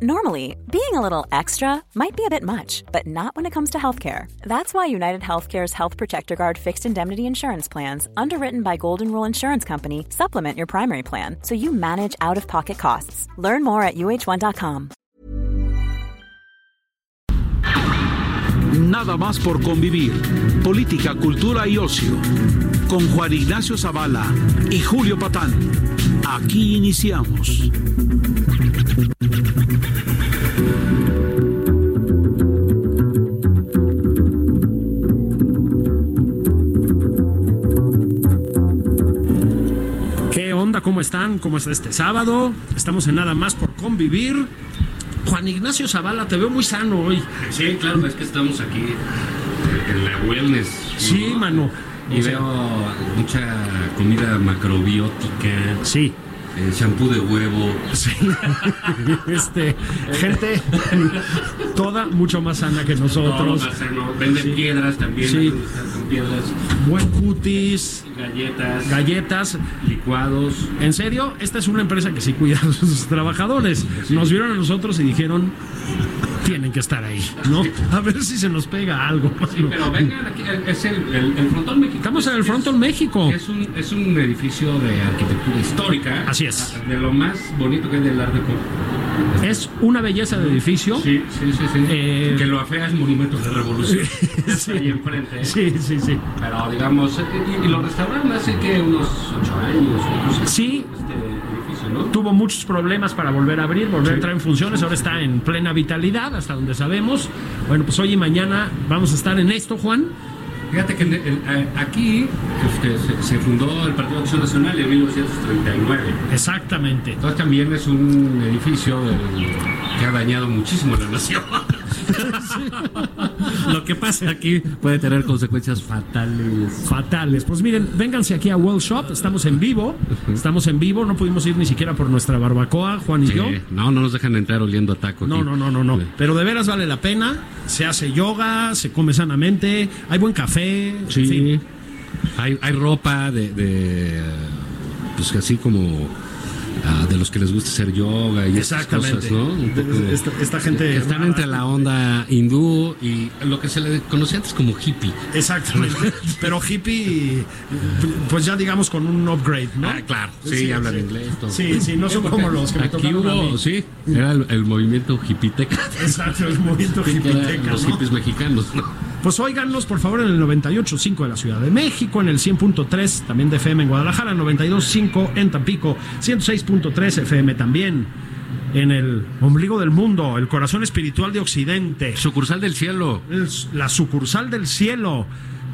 Normally, being a little extra might be a bit much, but not when it comes to healthcare. That's why United Healthcare's Health Protector Guard fixed indemnity insurance plans, underwritten by Golden Rule Insurance Company, supplement your primary plan so you manage out of pocket costs. Learn more at uh1.com. Nada más por convivir. Política, cultura y ocio. Con Juan Ignacio Zavala y Julio Patán. Aquí iniciamos. ¿Cómo están? ¿Cómo está este sábado? Estamos en nada más por convivir. Juan Ignacio Zavala, te veo muy sano hoy. Sí, claro, es que estamos aquí en la wellness. Sí, ¿no? mano. Y O sea, veo mucha comida macrobiótica, Sí. Eh, shampoo de huevo. Sí. este, gente toda mucho más sana que nosotros. más sano. Venden piedras también. Sí. con piedras, Buen cutis, galletas, galletas. licuados. En serio, esta es una empresa que sí cuida a sus trabajadores. Nos vieron a nosotros y dijeron, tienen que estar ahí, ¿no? A ver si se nos pega algo. Sí, pero vengan aquí, es el, el, el Frontón México. Estamos en el Es- Frontón México. Es un, es un edificio de arquitectura histórica. Así es. De lo más bonito que hay del Art Deco. Es una belleza de edificio. Sí, sí, sí, sí. Eh, que lo afea es Monumentos de Revolución. Sí. Ahí enfrente. ¿eh? Sí, sí, sí. Pero digamos, eh, y, y lo restauraron hace que unos ocho años. Sí. Tuvo muchos problemas para volver a abrir, volver a entrar en funciones. Ahora está en plena vitalidad, hasta donde sabemos. Bueno, pues hoy y mañana vamos a estar en esto, Juan. Fíjate que eh, aquí este, se, se fundó el Partido de Acción Nacional en 1939. Exactamente. Entonces también es un edificio del- que ha dañado muchísimo a la nación. Lo que pasa aquí puede tener consecuencias fatales. Fatales. Pues miren, vénganse aquí a Well Shop. Estamos en vivo. Estamos en vivo. No pudimos ir ni siquiera por nuestra barbacoa, Juan y yo. no, no nos dejan entrar oliendo a taco. No, aquí. no, no, no, no. Pero de veras vale la pena. Se hace yoga, se come sanamente, hay buen café. en Sí. fin. Hay, hay ropa de, de, pues así como ah, de los que les gusta hacer yoga y Exactamente. cosas, ¿no? Un poco- Esta, esta gente. están rara. entre la onda hindú y lo que se le conocía antes como hippie. Exactamente. Pero hippie, pues ya digamos con un upgrade, ¿no? Ah, claro, sí, hablan inglés. todo. Sí, sí, no son como los que me Aquí hubo, sí, era el, el movimiento hippiteca. Exacto, el movimiento hippiteca, los ¿no? hippies mexicanos, ¿no? Pues óiganos, por favor, en el 98.5 de la Ciudad de México, en el 100.3 también de FM en Guadalajara, 92.5 en Tampico, 106.3 FM también en el ombligo del mundo, el corazón espiritual de Occidente, Sucursal del cielo. el- la sucursal del cielo,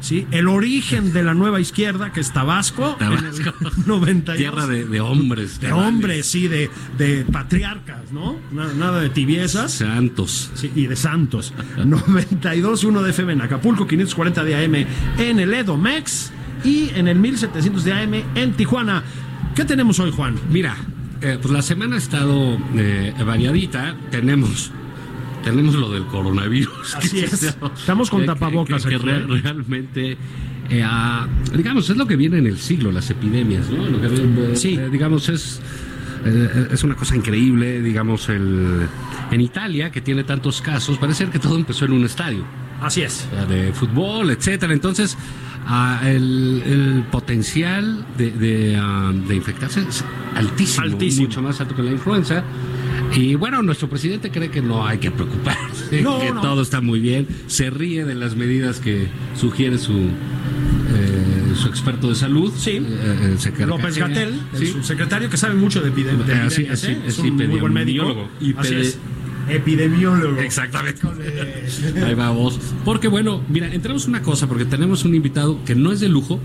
¿sí? el origen de la nueva izquierda, que es Tabasco, en Tabasco. 92. Tierra de, de hombres. de cabales, hombres, sí, de, de patriarcas, ¿no? Nada, nada de tibiezas. Santos. Sí, y de Santos. 92.1 de FM en Acapulco, 540 de AM en el Edomex y en el 1700 de AM en Tijuana. ¿Qué tenemos hoy, Juan? Mira, eh, pues la semana ha estado eh, variadita. Tenemos, tenemos lo del coronavirus. Así es. Estamos con que- tapabocas que- que aquí, re- ¿eh? realmente, eh, digamos, es lo que viene en el siglo, las epidemias, ¿no? Lo que, eh, Sí. eh, digamos, es, eh, es una cosa increíble. Digamos, el, en Italia, que tiene tantos casos, parece ser que todo empezó en un estadio Así es. de fútbol, etcétera. Entonces, ah, el, el potencial de, de, ah, de infectarse es altísimo, Altísimo. mucho más alto que la influenza. Y bueno, nuestro presidente cree que no hay que preocuparse, No, que no. todo está muy bien. Se ríe de las medidas que sugiere su eh, su experto de salud, Sí. eh, el secretario- López Gatel, Sí. su secretario que sabe mucho de, epidem- de Eh, así- así- ¿eh? es es un muy buen médico. Y Así pede- es. Epidemiólogo. Exactamente. Ahí va vos. Porque bueno, mira, entramos una cosa, porque tenemos un invitado que no es de lujo.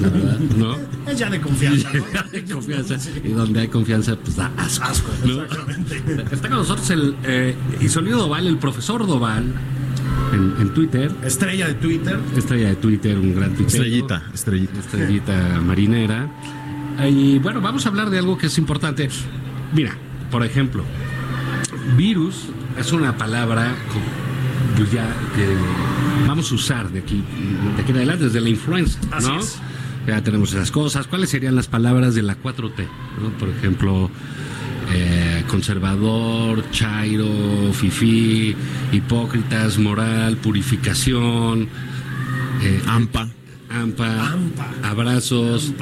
La verdad, ¿no? Es ya de confianza. ¿no? Hay confianza. Y donde hay confianza, pues da asco. Asco, ¿no? exactamente. Está con nosotros el eh, Isolino Doval, el profesor Doval, en, en Twitter. Estrella de Twitter. Estrella de Twitter, un gran tuitero. Estrellita, estrellita. Estrellita marinera. Y bueno, vamos a hablar de algo que es importante. Mira, por ejemplo, virus es una palabra co- pues ya que vamos a usar de aquí, de aquí en adelante, desde la influenza, Así ¿no? es. Ya tenemos esas cosas. ¿Cuáles serían las palabras de la 4T? ¿no? Por ejemplo, eh, conservador, chairo, fifí, hipócritas, moral, purificación, eh, ampa. Ampa, abrazos.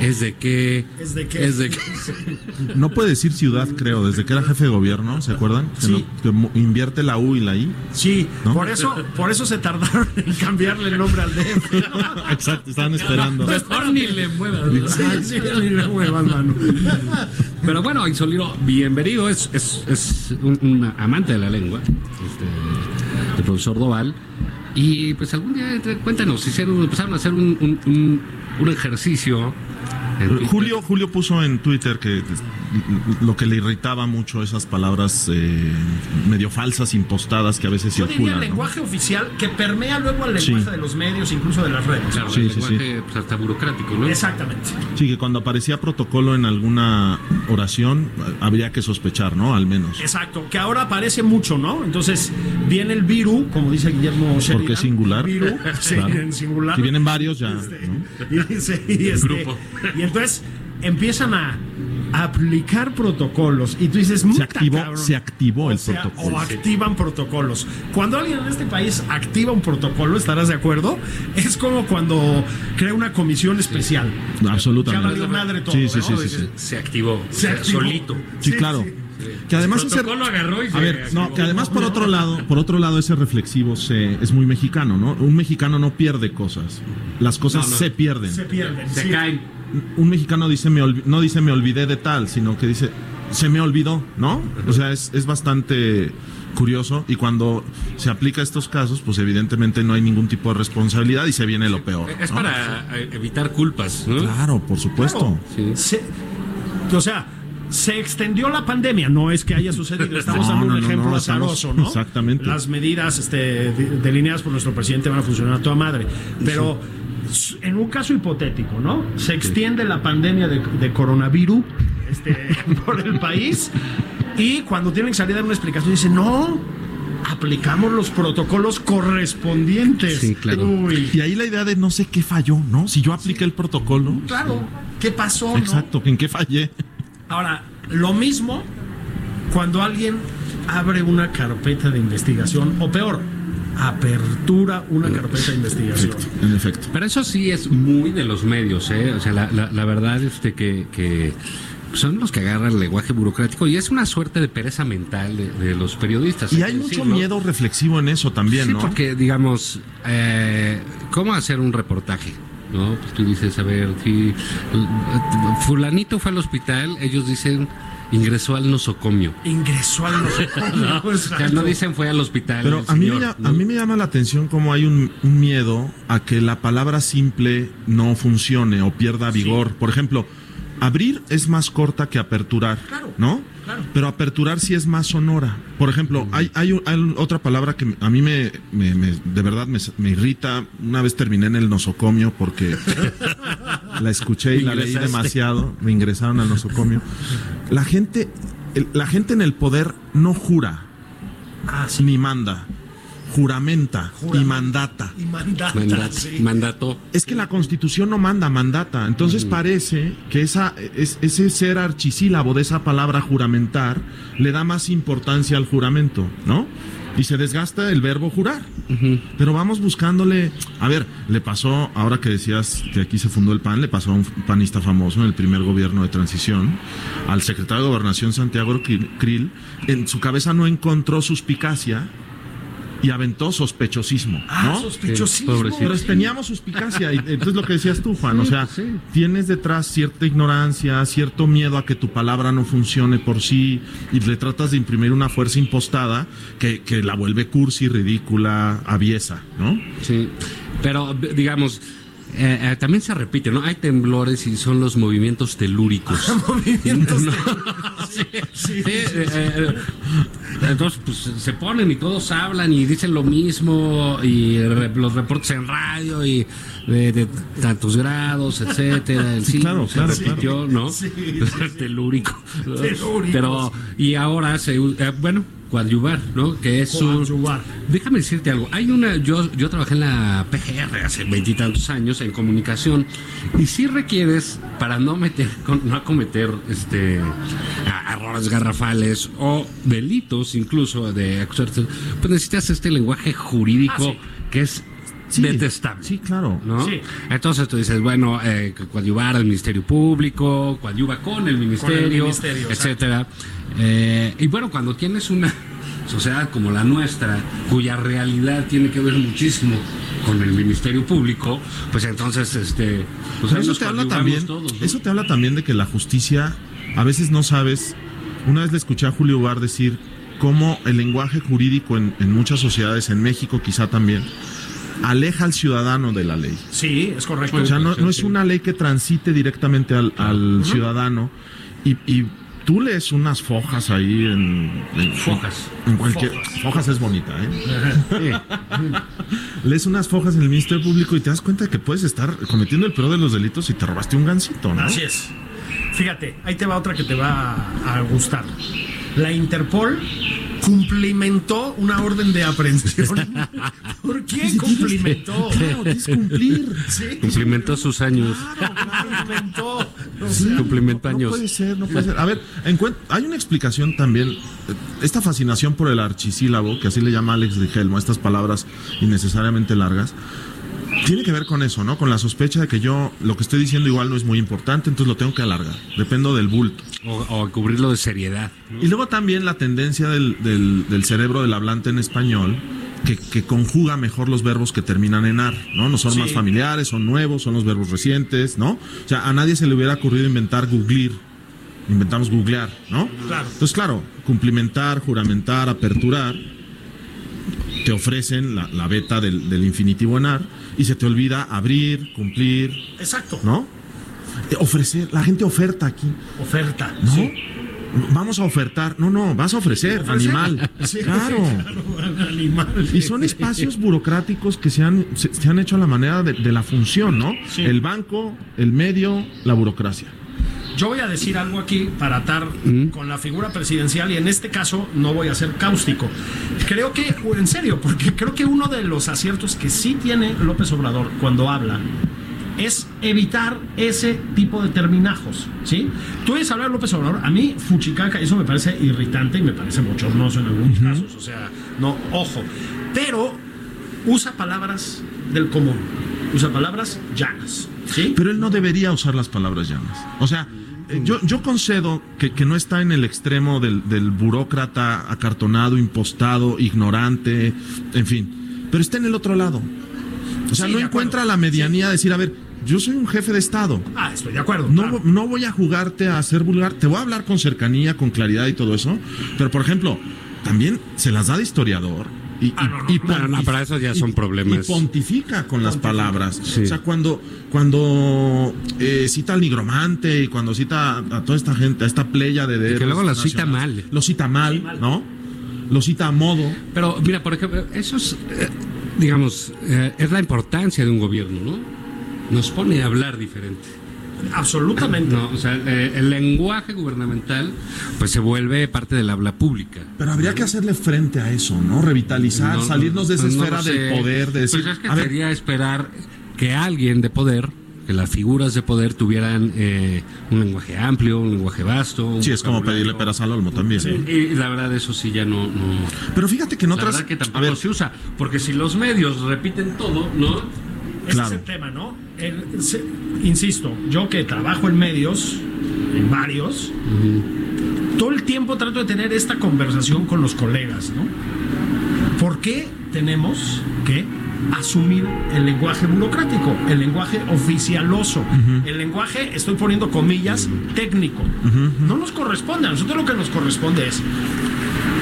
¿Es de qué? ¿Es de qué? ¿Es de qué? No puede decir ciudad, creo, desde que era jefe de gobierno, ¿se acuerdan? Que, Sí. no- que mo- invierte la U y la I. Sí, ¿No? por eso, por eso se tardaron en cambiarle el nombre al DF. Exacto, estaban esperando. Mejor ni le muevas. Sí, sí, ni le muevas, mano. Pero bueno, Isolino, bienvenido, es, es, es un, un amante de la lengua, este, el profesor Doval. Y pues algún día, cuéntanos, hicieron, empezaron a hacer un, un, un- un ejercicio. Julio, Julio puso en Twitter que lo que le irritaba mucho esas palabras eh, medio falsas, impostadas que a veces Yo diría el circulan. ¿no? lenguaje oficial que permea luego al lenguaje Sí. de los medios, incluso de las redes. Claro, Sí, el sí, lenguaje pues, hasta burocrático, ¿no? Exactamente. Sí, que cuando aparecía protocolo en alguna oración, habría que sospechar, ¿no? Al menos. Exacto, que ahora aparece mucho, ¿no? Entonces viene el viru, como dice Guillermo Sheridan. Porque es singular. Viru, sí, Claro. en singular. Si vienen varios, ya. Este, ¿no? y, y, este, Grupo. y entonces empiezan a aplicar protocolos y tú dices, Se "Muta, activó, cabrón". se activó O el sea, protocolo. O activan protocolos. Cuando alguien en este país activa un protocolo, estarás de acuerdo, es como cuando crea una comisión especial. Ya Absolutamente. valió madre todo. Sí, sí, ¿no? sí, sí, Dices, sí. Se activó, Se activó. solito. Sí, claro. Que además El ese- protocolo agarró y se a ver, no, que además por otro lado, por otro lado ese reflexivo se, es muy mexicano, ¿no? Un mexicano no pierde cosas, las cosas No, no. se pierden. Se pierden. Se sí. caen. Un mexicano dice me olvi- no dice me olvidé de tal, sino que dice se me olvidó, ¿no? O sea, es, es bastante curioso y cuando se aplica a estos casos, pues evidentemente no hay ningún tipo de responsabilidad y se viene lo peor. Es ¿no? para eh, evitar culpas, ¿no? Claro, por supuesto. Sí. Se- o sea, se extendió la pandemia, no es que haya sucedido, estamos No, dando un no, ejemplo no, estamos- azaroso, ¿no? exactamente. Las medidas este, de- delineadas por nuestro presidente van a funcionar a toda madre, pero en un caso hipotético, ¿no? Se extiende la pandemia de, de coronavirus este, por el país y cuando tienen que salir a dar una explicación dicen, no, aplicamos los protocolos correspondientes. Sí, claro. Uy, Y ahí la idea de no sé qué falló, ¿no? Si yo apliqué el protocolo. claro, ¿qué pasó? no? Exacto, ¿en qué fallé? Ahora, lo mismo cuando alguien abre una carpeta de investigación, o peor, apertura una carpeta de investigación. En efecto. Pero eso sí es muy de los medios, ¿eh? O sea, la, la, la verdad este que, que son los que agarran el lenguaje burocrático y es una suerte de pereza mental de, de los periodistas. Y hay mucho decirlo. miedo reflexivo en eso también, Sí, ¿no? porque digamos, eh, ¿cómo hacer un reportaje? ¿No? Pues tú dices, a ver, si fulanito fue al hospital, ellos dicen ingresó al nosocomio. Ingresó al nosocomio. O sea, no dicen fue al hospital. Pero a mí, ¿no? a mí me llama la atención cómo hay un, un miedo a que la palabra simple no funcione o pierda vigor. Por ejemplo, abrir es más corta que aperturar, Claro, ¿no? Claro. Pero aperturar sí es más sonora. Por ejemplo, hay, hay, hay otra palabra que a mí me, me- me- de verdad me, me irrita. Una vez terminé en el nosocomio porque la escuché y la leí demasiado. Me ingresaron al nosocomio. La gente, el- la gente en el poder no jura Ah, sí. ni manda, juramenta y mandata. Y mandata, Mandato. sí. mandato. Es que la constitución no manda, mandata. Entonces parece que esa, es- ese ser archisílabo de esa palabra juramentar le da más importancia al juramento, ¿no? Y se desgasta el verbo jurar. Pero vamos buscándole. A ver, le pasó, ahora que decías que aquí se fundó el PAN, le pasó a un panista famoso en el primer gobierno de transición, al secretario de Gobernación Santiago Krill. En su cabeza no encontró suspicacia y aventó sospechosismo. Ah, ¿no? sospechosismo. Sí. Pero teníamos suspicacia, y entonces lo que decías tú, Juan, o sea, Sí, tienes detrás cierta ignorancia, cierto miedo a que tu palabra no funcione por sí, y le tratas de imprimir una fuerza impostada que, que la vuelve cursi, ridícula, aviesa, ¿no? Sí, pero digamos, eh, eh, también se repite, ¿no? Hay temblores y son los movimientos telúricos. Movimientos No. de- Sí, sí, eh, eh, entonces, pues se ponen y todos hablan y dicen lo mismo y re- los reportes en radio y de, de tantos grados, etcétera. El Sí, sismo claro, se claro, repitió, ¿no? Sí, Telúrico. Telúrico, Pero, y ahora se, bueno, coadyuvar, ¿no? Que es un... Coadyuvar. Déjame decirte algo. Hay una... Yo, yo trabajé en la PGR hace veintitantos años en comunicación y sí requieres, para no meter, con- no cometer este, errores garrafales o delitos incluso de pues necesitas este lenguaje jurídico Ah, sí. que es Sí, detestable. Sí, claro. ¿no? Sí. Entonces tú dices, bueno, eh, coadyuvar al Ministerio Público, coadyuva con el Ministerio, ministerio, etcétera. Eh, y bueno, cuando tienes una sociedad como la nuestra, cuya realidad tiene que ver muchísimo con el Ministerio Público, pues entonces, este, pues eso te habla también, todos, ¿no? eso te habla también de que la justicia a veces no sabes. Una vez le escuché a Julio Bar decir cómo el lenguaje jurídico en, en muchas sociedades, en México quizá también, aleja al ciudadano de la ley. Sí, es correcto. O sea, no, no es una ley que transite directamente al, al ciudadano y, y tú lees unas fojas ahí en, en- Fojas. en cualquier Fojas. fojas es bonita, ¿eh? lees unas fojas en el Ministerio Público y te das cuenta de que puedes estar cometiendo el peor de los delitos y te robaste un gancito, ¿no? Así es. Fíjate, ahí te va otra que te va a, a gustar. La Interpol cumplimentó una orden de aprehensión. ¿Por qué cumplimentó? Claro, que cumplir. Sí, Cumplimentó sus años. cumplimentó. O sea, Cumplimentó No años. puede ser, no puede ser. A ver, hay una explicación también. eh, Esta fascinación por el archisílabo, que así le llama Alex Rigelmo, estas palabras innecesariamente largas, tiene que ver con eso, ¿no? Con la sospecha de que yo lo que estoy diciendo igual no es muy importante, entonces lo tengo que alargar. Dependo del bulto. O, o cubrirlo de seriedad. ¿no? Y luego también la tendencia del, del- del cerebro del hablante en español que, que conjuga mejor los verbos que terminan en ar, ¿no? No son Sí. más familiares, son nuevos, son los verbos recientes, ¿no? O sea, a nadie se le hubiera ocurrido inventar googlir. Inventamos googlear, ¿no? Claro. Entonces, claro, cumplimentar, juramentar, aperturar, te ofrecen la, la beta del, del infinitivo en ar y se te olvida abrir, cumplir, Exacto. ¿no? Eh, Ofrecer, la gente oferta aquí. Oferta. ¿No? Sí. Vamos a ofertar. No, no, vas a ofrecer, Ofrecer. animal. Sí, claro. claro, animal. Y son espacios burocráticos que se han, se, se han hecho a la manera de, de la función, ¿no? Sí. El banco, el medio, la burocracia. Yo voy a decir algo aquí para atar con la figura presidencial y en este caso no voy a ser cáustico. Creo que, en serio, porque creo que uno de los aciertos que sí tiene López Obrador cuando habla es evitar ese tipo de terminajos, ¿sí? Tú oyes hablar de López Obrador, a mí Fuchicaca, eso me parece irritante y me parece bochornoso en algunos casos, o sea, no, ojo, pero usa palabras del común, usa palabras llanas, ¿sí? Pero él no debería usar las palabras llanas. O sea, eh, yo, yo concedo que, que no está en el extremo del, del burócrata acartonado, impostado, ignorante, en fin. Pero está en el otro lado. O sea, Sí, no encuentra la medianía de decir, a ver, yo soy un jefe de Estado. Ah, estoy de acuerdo. No, claro. no voy a jugarte a ser vulgar, te voy a hablar con cercanía, con claridad y todo eso, pero por ejemplo, también se las da de historiador y, y- Ah, no, no, y no, no, pontif- para eso ya son y- problemas. Y pontifica con las palabras. Sí. O sea, cuando, cuando eh, cita al nigromante y cuando cita a toda esta gente, a esta playa de... que luego lo cita mal. Lo cita mal, ¿no? Lo cita a modo. Pero mira, por ejemplo, eso es, eh, digamos, eh, es la importancia de un gobierno, ¿no? Nos pone a hablar diferente. Absolutamente. No, o sea, eh, el lenguaje gubernamental pues se vuelve parte del habla pública. Pero habría que hacerle frente a eso, ¿no? Revitalizar, No, salirnos de esa pues no esfera del poder, de decir... Pues es que a ver, sería esperar que alguien de poder, que las figuras de poder tuvieran eh, un lenguaje amplio, un lenguaje vasto. un sí, es como pedirle peras al olmo también. Y, y la verdad, eso sí ya no. no Pero fíjate que en la otras... verdad que tampoco se usa. Porque si los medios repiten todo, ¿no? Ese Claro. es el tema, ¿no? El- se- insisto, yo que trabajo en medios, en varios, todo el tiempo trato de tener esta conversación con los colegas, ¿no? ¿Por qué tenemos que asumir el lenguaje burocrático, el lenguaje oficialoso, el lenguaje, estoy poniendo comillas, técnico? No nos corresponde, a nosotros lo que nos corresponde es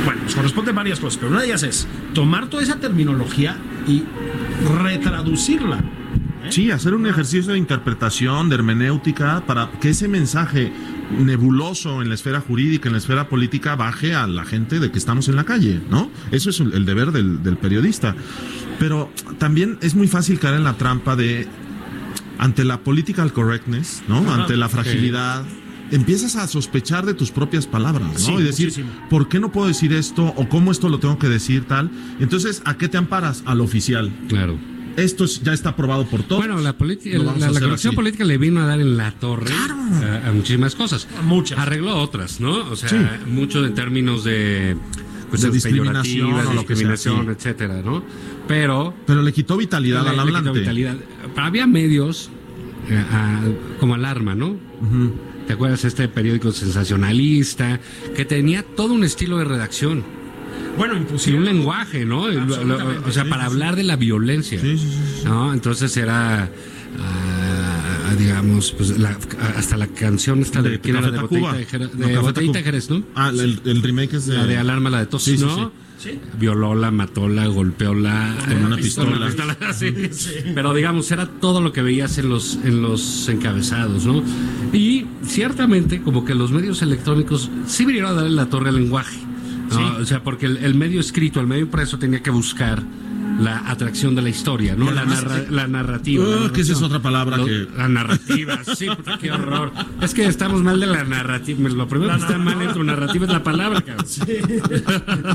bueno, nos corresponde varias cosas, pero una de ellas es tomar toda esa terminología y retraducirla. ¿Eh? Sí, hacer un ejercicio de interpretación, de hermenéutica, para que ese mensaje nebuloso en la esfera jurídica, en la esfera política, baje a la gente de que estamos en la calle, ¿no? Eso es el deber del, del periodista. Pero también es muy fácil caer en la trampa de, ante la political correctness, ¿no? Ajá. Ante la fragilidad, empiezas a sospechar de tus propias palabras, ¿no? Sí, y decir, muchísimo. ¿por qué no puedo decir esto? ¿O cómo esto lo tengo que decir tal? Entonces, ¿a qué te amparas? Al oficial. Claro. Esto es- ya está aprobado por todos. Bueno, la, la, corrección política le vino a dar en la torre a, a muchísimas cosas. Muchas. Arregló otras, ¿no? O sea, Sí. mucho en términos de cuestiones discriminación o lo etcétera, ¿no? Pero Pero le quitó vitalidad le- al le quitó hablante. vitalidad. Había medios eh, a- como Alarma, ¿no? ¿Te acuerdas este periódico sensacionalista que tenía todo un estilo de redacción Bueno, y imposible. un lenguaje, ¿no? O sea, sí, para sí, hablar de la violencia. Sí, sí, sí, sí. ¿no? Entonces era, ah, digamos, pues la- hasta la canción esta de, De ¿quién era? De. Botellita de Jerez, de Botellita Jerez, ¿no? Ah, el, el remake es de. La de Alarma, la de Tos, Sí, sí, ¿no? Sí. Violóla, matóla, golpeóla. Con eh, una pistola. sí. Pero digamos, era todo lo que veías en los, en los encabezados, ¿no? Y ciertamente, como que los medios electrónicos sí vinieron a darle la torre al lenguaje. ¿No? O sea, porque el, el medio escrito, el medio impreso tenía que buscar la atracción de la historia, ¿no? La, narra- la narrativa. Ah, la que esa es otra palabra Lo- que- La narrativa, sí, puta, qué horror. Es que estamos mal de la narrativa. Lo primero que está mal en tu narrativa es la palabra, cabrón.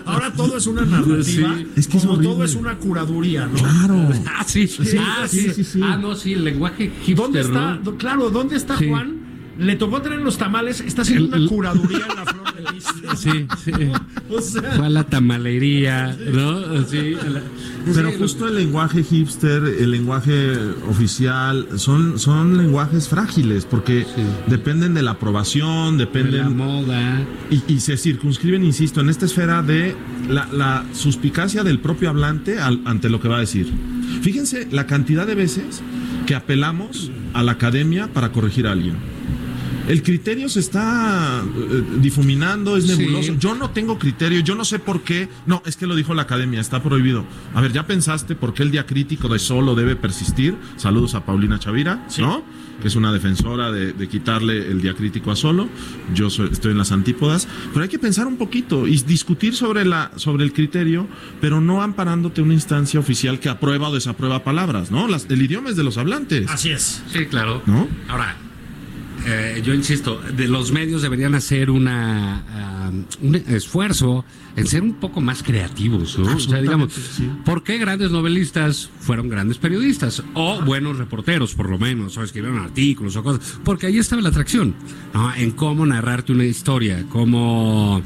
Ahora todo es una narrativa. Sí. Es que es como todo es una curaduría, ¿no? Claro. Ah, sí, ah, sí, sí, sí, sí. Ah, no, sí, el lenguaje hipster, ¿Dónde está? Claro, ¿dónde está Sí. Juan? Le tocó traer los tamales, está haciendo El- una curaduría en la flor Sí, sí. O sea, Fue a la tamalería, ¿no? Sí. la- Pero sí, justo el lenguaje hipster, el lenguaje oficial, son, son lenguajes frágiles porque dependen de la aprobación, de la dependen moda. y, y se circunscriben, insisto, en esta esfera de la, la suspicacia del propio hablante al- ante lo que va a decir. Fíjense la cantidad de veces que apelamos a la academia para corregir a alguien. El criterio se está eh, difuminando, es Sí. nebuloso. Yo no tengo criterio, yo no sé por qué. No, es que lo dijo la academia, está prohibido. A ver, ¿ya pensaste por qué el diacrítico de solo debe persistir? Saludos a Paulina Chavira, ¿no? Que es una defensora de, de quitarle el diacrítico a solo. Yo soy- estoy en las antípodas. Pero hay que pensar un poquito y discutir sobre, la, sobre el criterio, pero no amparándote una instancia oficial que aprueba o desaprueba palabras, ¿no? Las- el idioma es de los hablantes. así es. Sí, claro. ¿No? Ahora, eh, yo insisto, de los medios deberían hacer una ah, un esfuerzo en ser un poco más creativos, ¿no? O sea, digamos, ¿por qué grandes novelistas fueron grandes periodistas? O buenos reporteros, por lo menos, o escribieron artículos o cosas. Porque ahí estaba la atracción, ¿no? En cómo narrarte una historia, cómo...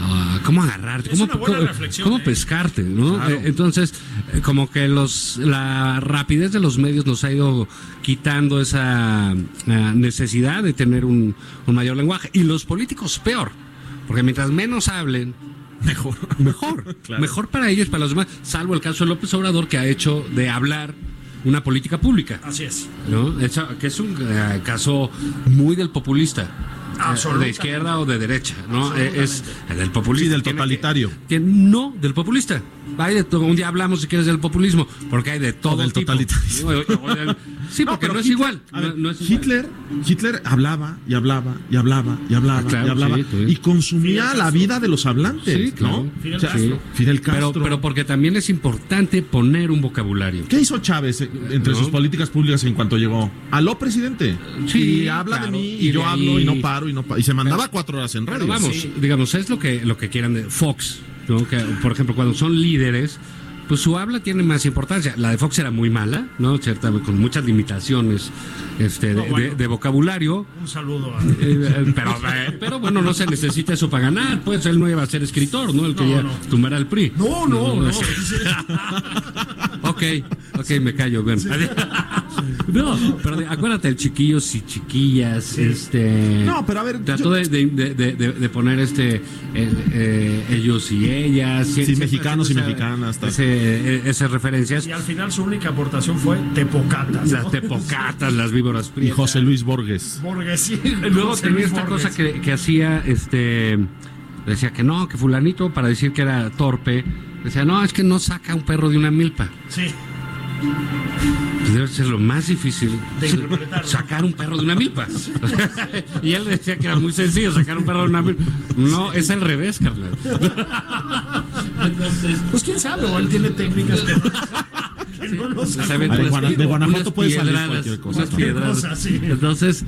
ah, cómo agarrarte, cómo, ¿eh? pescarte, ¿no? Claro. Eh, entonces, eh, como que los la rapidez de los medios nos ha ido quitando esa necesidad de tener un, un mayor lenguaje. Y los políticos peor, porque mientras menos hablen, Mejor. mejor. Claro. Mejor para ellos, para los demás, salvo el caso de López Obrador, que ha hecho de hablar una política pública. Así es. ¿no? Eso- que es un eh, caso muy del populista. eh, Absolutamente. De izquierda o de derecha, ¿no? Eh, Es el del populista. Sí, del que- totalitario. que no, del populista. Hay de todo. Un día hablamos, si quieres, del populismo, porque hay de todo del tipo. totalitarismo. O- o- o del- Sí, porque no, es Hitler- igual. a no- ver, no es igual. Hitler, Hitler hablaba y hablaba y hablaba y hablaba Ah, claro, y hablaba sí, sí. y consumía la vida de los hablantes, Sí, claro. ¿no? Fidel O sea, Castro. Fidel Castro. Pero, pero porque también es importante poner un vocabulario. ¿Qué hizo Chávez eh, entre No. sus políticas públicas en cuanto llegó? Aló, presidente. Sí, y habla claro. de mí y, Y yo hablo y no paro y no paro. Y se mandaba cuatro horas en Pero radio. vamos, Sí. digamos, es lo que, lo que quieran de Fox, ¿no? Que, por ejemplo, cuando son líderes, pues su habla tiene más importancia. La de Fox era muy mala, ¿no? Cierta, con muchas limitaciones este, No, de, bueno. de- de vocabulario. Un saludo a. Eh, eh, pero, eh, pero bueno, no se necesita eso para ganar, pues él no iba a ser escritor, ¿no? El que No, ya no. tumbará al PRI. No, no, no. Ok, ok, me callo, bien. No, pero de- acuérdate de chiquillos y chiquillas, este... No, pero a ver, Trató yo- de, de- de- de- de poner este eh, eh, ellos y ellas. Sí, mexicanos y mexicanas, ese- esas referencias. Y al final su única aportación fue Tepocatas. Las tepocatas, las víboras Y. José Luis Borges. Borges, sí. Luego José tenía Luis esta Borges. cosa que, que hacía, este, decía que no, que fulanito, para decir que era torpe, decía, no, es que no saca un perro de una milpa. Sí. Debe ser lo más difícil, De ¿no? sacar un perro de una milpa. y él decía que era muy sencillo sacar un perro de una milpa. No, es al revés, carnal. Entonces, Pues quién sabe, o él tiene técnicas que. de, Guanajuato puede salir cualquier cosa. Entonces,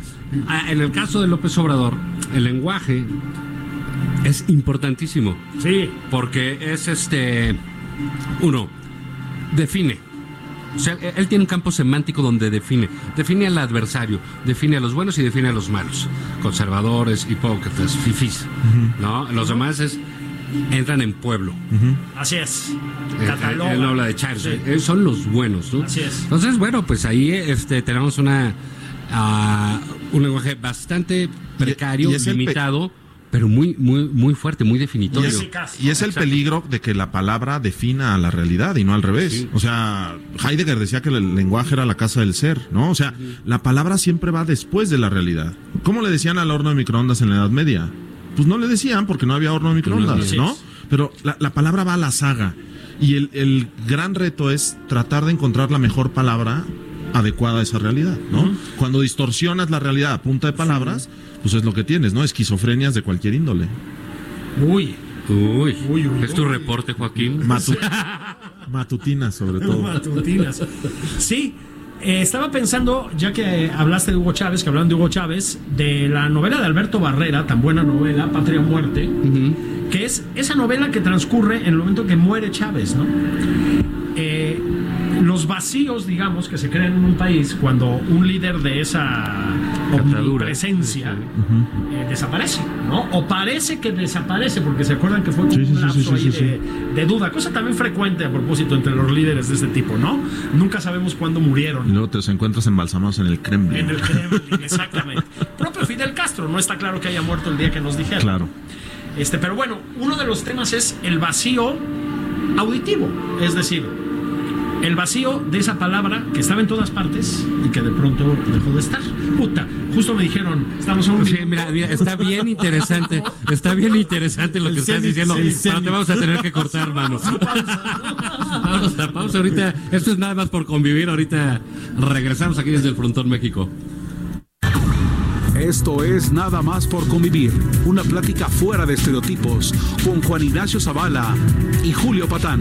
en el caso de López Obrador, el lenguaje es importantísimo. Sí. Porque es este. Uno, define. O sea, él tiene un campo semántico donde define. Define al adversario, define a los buenos y define a los malos. Conservadores, hipócritas, fifís. ¿No? Los demás es entran en pueblo. Así es. Eh, Cataloga. Él, habla de Charles. Eh, son los buenos, ¿no? Así es. Entonces, bueno, pues ahí este, tenemos una uh, un lenguaje bastante precario, y, limitado pero muy, muy, muy fuerte, muy definitorio. Y es, el peligro de que la palabra defina a la realidad y no al revés. O sea, Heidegger decía que el lenguaje era la casa del ser, ¿no? O sea, la palabra siempre va después de la realidad. ¿Cómo le decían al horno de microondas en la Edad Media? Pues no le decían porque no había horno de microondas, ¿no? Pero la, la palabra va a la saga. Y el, el gran reto es tratar de encontrar la mejor palabra adecuada a esa realidad, ¿no? Cuando distorsionas la realidad a punta de palabras, pues es lo que tienes, ¿no? Esquizofrenias de cualquier índole. Uy. Uy, uy, ¿Es tu reporte, Joaquín? matutinas, sobre todo. Matutinas. Sí, eh, estaba pensando, ya que hablaste de Hugo Chávez, que hablan de Hugo Chávez, de la novela de Alberto Barrera, tan buena novela, Patria o Muerte, que es esa novela que transcurre en el momento que muere Chávez, ¿no? Los vacíos, digamos, que se crean en un país cuando un líder de esa presencia eh, desaparece, ¿no? O parece que desaparece, porque se acuerdan que fue un lapso ahí de, duda, cosa también frecuente a propósito entre los líderes de este tipo, ¿no? Nunca sabemos cuándo murieron. Y luego te encuentras embalsamados en el Kremlin. En el Kremlin, exactamente. Propio Fidel Castro, no está claro que haya muerto el día que nos dijeron. Claro. Este, pero bueno, uno de los temas es el vacío auditivo, es decir, el vacío de esa palabra que estaba en todas partes y que de pronto dejó de estar. Puta, justo me dijeron, estamos en un... Sí, mira, está bien interesante, está bien interesante lo que estás diciendo, pero te vamos a tener que cortar, manos. vamos a pausa ahorita, esto es nada más por convivir, ahorita regresamos aquí desde el Frontón México. Esto es Nada más por convivir, una plática fuera de estereotipos con Juan Ignacio Zavala y Julio Patán.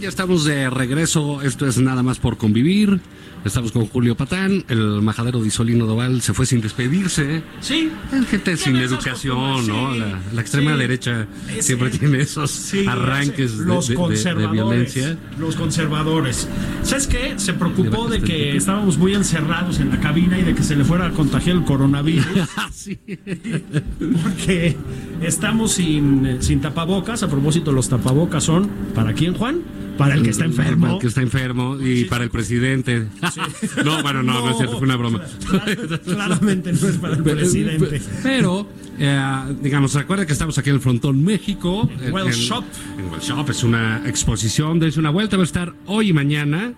Ya estamos de regreso. Esto es nada más por convivir. Estamos con Julio Patán, el majadero de Isolino Doval se fue sin despedirse. Sí. Gente sin educación, ¿no? La, extrema derecha siempre tiene esos arranques de, violencia. Los conservadores. ¿Sabes qué? Se preocupó de que estábamos muy encerrados en la cabina y de que se le fuera a contagiar el coronavirus. sí. Porque estamos sin, sin tapabocas. A propósito, los tapabocas son, ¿para quién, Juan? Para el que está enfermo. Para el que está enfermo y para el presidente. no, bueno, no, no, es cierto, fue una broma. Claramente no es para el presidente. Pero, eh, digamos, recuerda que estamos aquí en el Frontón México. En Well Shop. En Well Shop, es una exposición, desde una vuelta, va a estar hoy y mañana.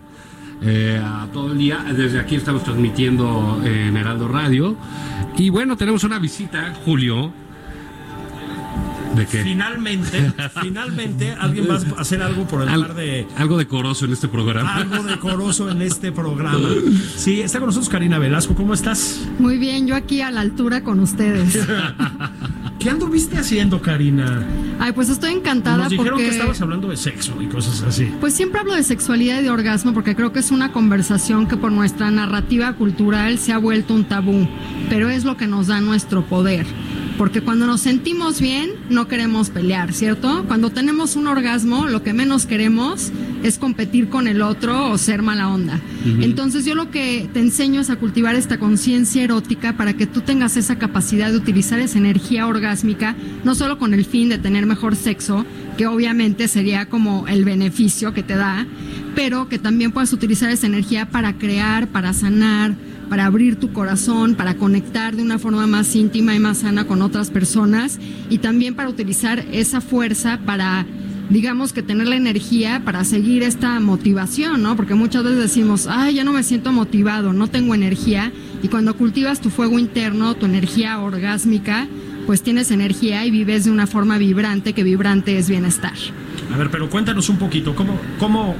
Eh, todo el día. Desde aquí estamos transmitiendo en Heraldo Radio. Y bueno, tenemos una visita, Julio, Finalmente, finalmente alguien va a hacer algo por el Al, de. Algo decoroso en este programa. Algo decoroso en este programa. Sí, está con nosotros Karina Velasco. ¿Cómo estás? Muy bien, yo aquí a la altura con ustedes. ¿Qué anduviste haciendo, Karina? Ay, pues estoy encantada Nos dijeron porque... que estabas hablando de sexo y cosas así. Pues siempre hablo de sexualidad y de orgasmo porque creo que es una conversación que por nuestra narrativa cultural se ha vuelto un tabú, pero es lo que nos da nuestro poder. Porque cuando nos sentimos bien, no queremos pelear, ¿cierto? Cuando tenemos un orgasmo, lo que menos queremos es competir con el otro o ser mala onda. Entonces yo lo que te enseño es a cultivar esta conciencia erótica para que tú tengas esa capacidad de utilizar esa energía orgásmica, no solo con el fin de tener mejor sexo, que obviamente sería como el beneficio que te da, pero que también puedas utilizar esa energía para crear, para sanar, para abrir tu corazón, para conectar de una forma más íntima y más sana con otras personas y también para utilizar esa fuerza para digamos que tener la energía para seguir esta motivación, ¿no? Porque muchas veces decimos, ay, ya no me siento motivado, no tengo energía. Y cuando cultivas tu fuego interno, tu energía orgásmica, pues tienes energía y vives de una forma vibrante, que vibrante es bienestar. A ver, pero cuéntanos un poquito, ¿cómo, cómo,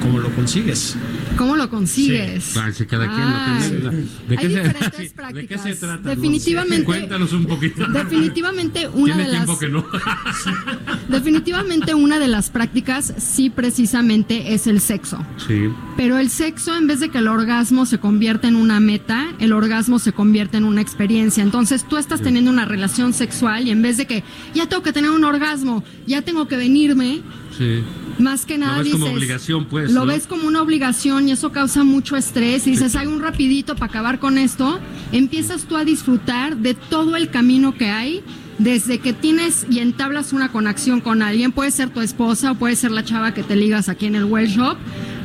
cómo lo consigues? ¿Cómo lo consigues? Si cada quien lo. ¿De qué, Hay se, diferentes ¿De qué prácticas. se trata? Definitivamente- Cuéntanos un poquito. Definitivamente una Tiene de las tiempo que no. definitivamente una de las prácticas sí precisamente es el sexo. sí. Pero el sexo, en vez de que el orgasmo se convierta en una meta, el orgasmo se convierte en una experiencia. Entonces tú estás teniendo una relación sexual y en vez de que ya tengo que tener un orgasmo, ya tengo que venirme, Sí. más que nada ves como obligación, pues, Lo ¿no? ves como una obligación y eso causa mucho estrés. Y dices, hay un rapidito para acabar con esto. Empiezas tú a disfrutar de todo el camino que hay. Desde que tienes y entablas una conexión con alguien, puede ser tu esposa o puede ser la chava que te ligas aquí en el well shop,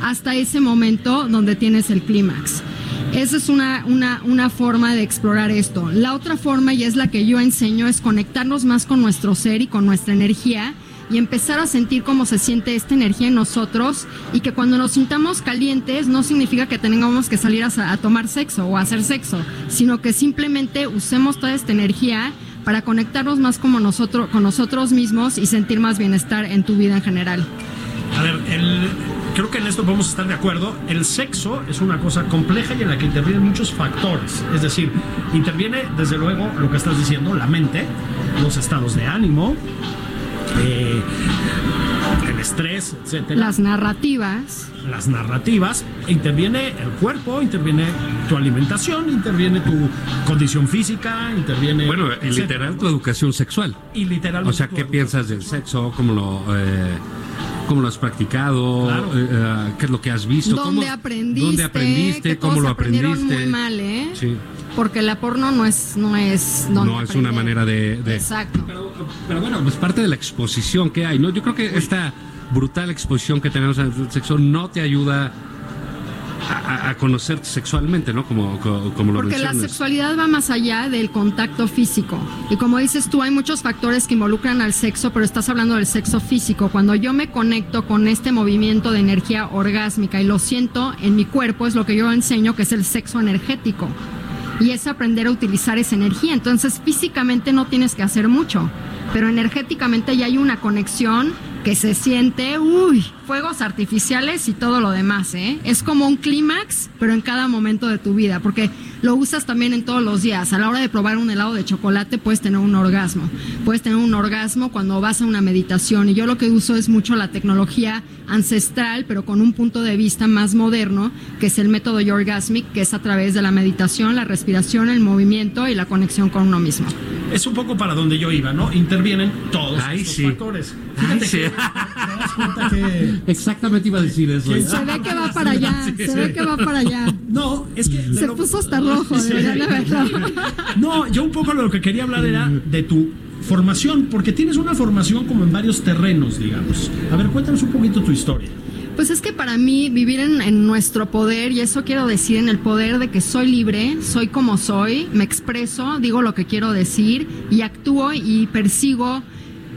hasta ese momento donde tienes el clímax. Esa es una, una, una forma de explorar esto. La otra forma, y es la que yo enseño, es conectarnos más con nuestro ser y con nuestra energía y empezar a sentir cómo se siente esta energía en nosotros y que cuando nos sintamos calientes no significa que tengamos que salir a, tomar sexo o a hacer sexo, sino que simplemente usemos toda esta energía para conectarnos más como nosotros, con nosotros mismos y sentir más bienestar en tu vida en general. A ver, creo que en esto podemos estar de acuerdo. El sexo es una cosa compleja y en la que intervienen muchos factores. Es decir, interviene desde luego lo que estás diciendo, la mente, los estados de ánimo, eh, el estrés, etcétera. Las narrativas, las narrativas, interviene el cuerpo, interviene tu alimentación, interviene tu condición física, interviene. Bueno, en etcétera. literal tu educación sexual. Y literalmente. O sea, ¿qué piensas del sexo? ¿Cómo lo, eh, cómo lo has practicado? Claro. Eh, ¿Qué es lo que has visto? ¿Dónde ¿Cómo- aprendiste? ¿Dónde aprendiste? ¿Cómo lo aprendiste? muy mal, ¿eh? Sí. Porque la porno no es no es donde No es una manera de... de- Exacto. Pero, pero bueno, pues parte de la exposición que hay, ¿no? Yo creo que esta brutal exposición que tenemos al sexo no te ayuda a, a- conocerte sexualmente, ¿no? Como, como, como lo Porque la mencionas. sexualidad va más allá del contacto físico. Y como dices tú, hay muchos factores que involucran al sexo, pero estás hablando del sexo físico. Cuando yo me conecto con este movimiento de energía orgásmica y lo siento en mi cuerpo, es lo que yo enseño, que es el sexo energético. Y es aprender a utilizar esa energía. Entonces, físicamente no tienes que hacer mucho, pero energéticamente ya hay una conexión que se siente, uy, fuegos artificiales y todo lo demás, ¿eh? Es como un clímax, pero en cada momento de tu vida, porque lo usas también en todos los días. A la hora de probar un helado de chocolate puedes tener un orgasmo. Puedes tener un orgasmo cuando vas a una meditación. Y yo lo que uso es mucho la tecnología ancestral, pero con un punto de vista más moderno, que es el método Yorgasmic, que es a través de la meditación, la respiración, el movimiento y la conexión con uno mismo. Es un poco para donde yo iba, ¿no? Intervienen todos Ay, estos sí. factores. Ay, Fíjate sí. que te das cuenta que Exactamente iba a decir eso. ¿Quién Se ve que va para allá, se ve que va para allá. no, es que Se lo- puso hasta rojo, de verlo. No, yo un poco lo que quería hablar era de tu formación, porque tienes una formación como en varios terrenos, digamos. A ver, cuéntanos un poquito tu historia. Pues es que para mí vivir en, nuestro poder, y eso quiero decir, en el poder de que soy libre, soy como soy, me expreso, digo lo que quiero decir y actúo y persigo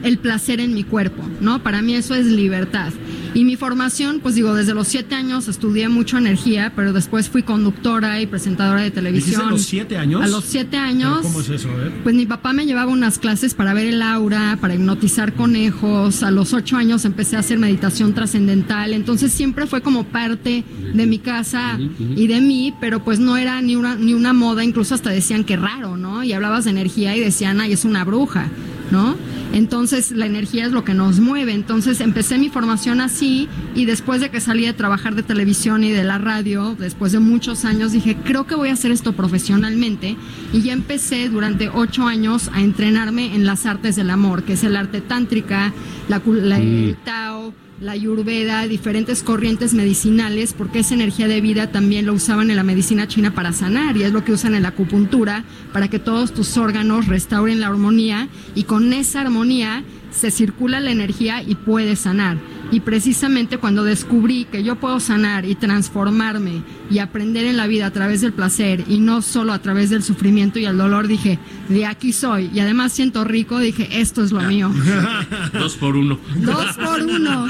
el placer en mi cuerpo, ¿no? Para mí eso es libertad. Y mi formación, pues digo, desde los siete años estudié mucho energía, pero después fui conductora y presentadora de televisión. ¿Dijiste a los siete años? A los siete años. ¿Cómo es eso? A ver. Pues mi papá me llevaba unas clases para ver el aura, para hipnotizar conejos. A los ocho años empecé a hacer meditación trascendental. Entonces siempre fue como parte de mi casa y de mí, pero pues no era ni una, ni una moda. Incluso hasta decían que raro, ¿no? Y hablabas de energía y decían, ay, es una bruja, ¿no? Entonces la energía es lo que nos mueve. Entonces empecé mi formación así y después de que salí de trabajar de televisión y de la radio, después de muchos años, dije, creo que voy a hacer esto profesionalmente. Y ya empecé durante ocho años a entrenarme en las artes del amor, que es el arte tántrica, la, la- el Tao, Tao, la Ayurveda, diferentes corrientes medicinales, porque esa energía de vida también lo usaban en la medicina china para sanar y es lo que usan en la acupuntura para que todos tus órganos restauren la armonía y con esa armonía se circula la energía y puedes sanar. Y precisamente cuando descubrí que yo puedo sanar y transformarme y aprender en la vida a través del placer y no solo a través del sufrimiento y el dolor, dije, de aquí soy. Y además siento rico, dije, esto es lo mío. Dos por uno. Dos por uno.